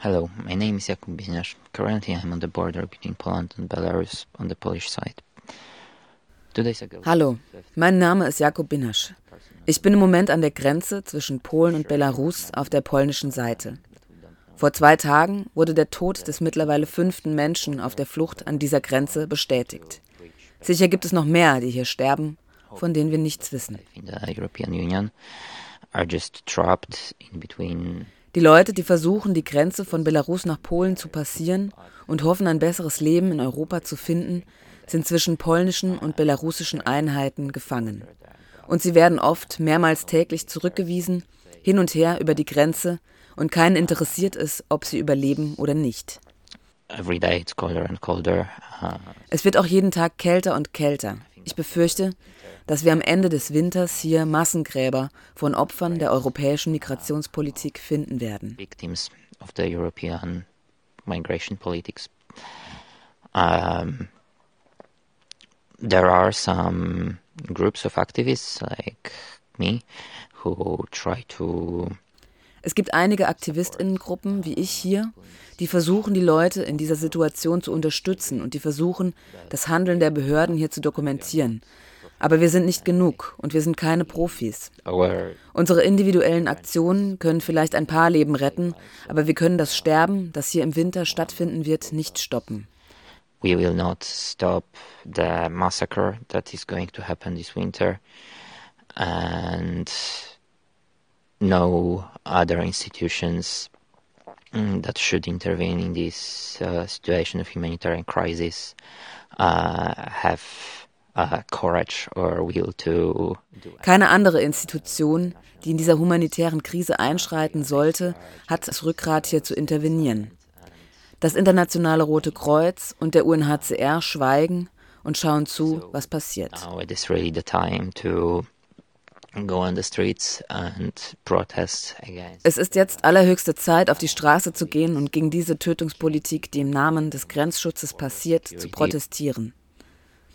Hello, my name is Jakub Biniasz. Currently I'm on the border between Poland and Belarus on the Polish side. Hallo, mein Name ist Jakub Binasch. Ich bin im Moment an der Grenze zwischen Polen und Belarus auf der polnischen Seite. Vor zwei Tagen wurde der Tod des mittlerweile fünften Menschen auf der Flucht an dieser Grenze bestätigt. Sicher gibt es noch mehr, die hier sterben, von denen wir nichts wissen. Die Leute, die versuchen, die Grenze von Belarus nach Polen zu passieren und hoffen, ein besseres Leben in Europa zu finden, sind zwischen polnischen und belarussischen Einheiten gefangen. Und sie werden oft mehrmals täglich zurückgewiesen, hin und her über die Grenze, und keinen interessiert es, ob sie überleben oder nicht. Es wird auch jeden Tag kälter und kälter. Ich befürchte, dass wir am Ende des Winters hier Massengräber von Opfern der europäischen Migrationspolitik finden werden. Victims of the European migration politics. Um, there are some groups of activists like me who try to es gibt einige Aktivistinnengruppen wie ich hier, die versuchen, die Leute in dieser Situation zu unterstützen und die versuchen, das Handeln der Behörden hier zu dokumentieren. Aber wir sind nicht genug und wir sind keine Profis. Unsere individuellen Aktionen können vielleicht ein paar Leben retten, aber wir können das Sterben, das hier im Winter stattfinden wird, nicht stoppen we will not stop the massacre that is going to happen this winter and no other institutions mm, that should intervene in this uh, situation of humanitarian crisis uh, have uh, courage or will to Keine andere Institution, die in dieser humanitären Krise einschreiten sollte, hat das Rückgrat hier zu intervenieren. Das Internationale Rote Kreuz und der UNHCR schweigen und schauen zu, was passiert. Es ist jetzt allerhöchste Zeit, auf die Straße zu gehen und gegen diese Tötungspolitik, die im Namen des Grenzschutzes passiert, zu protestieren.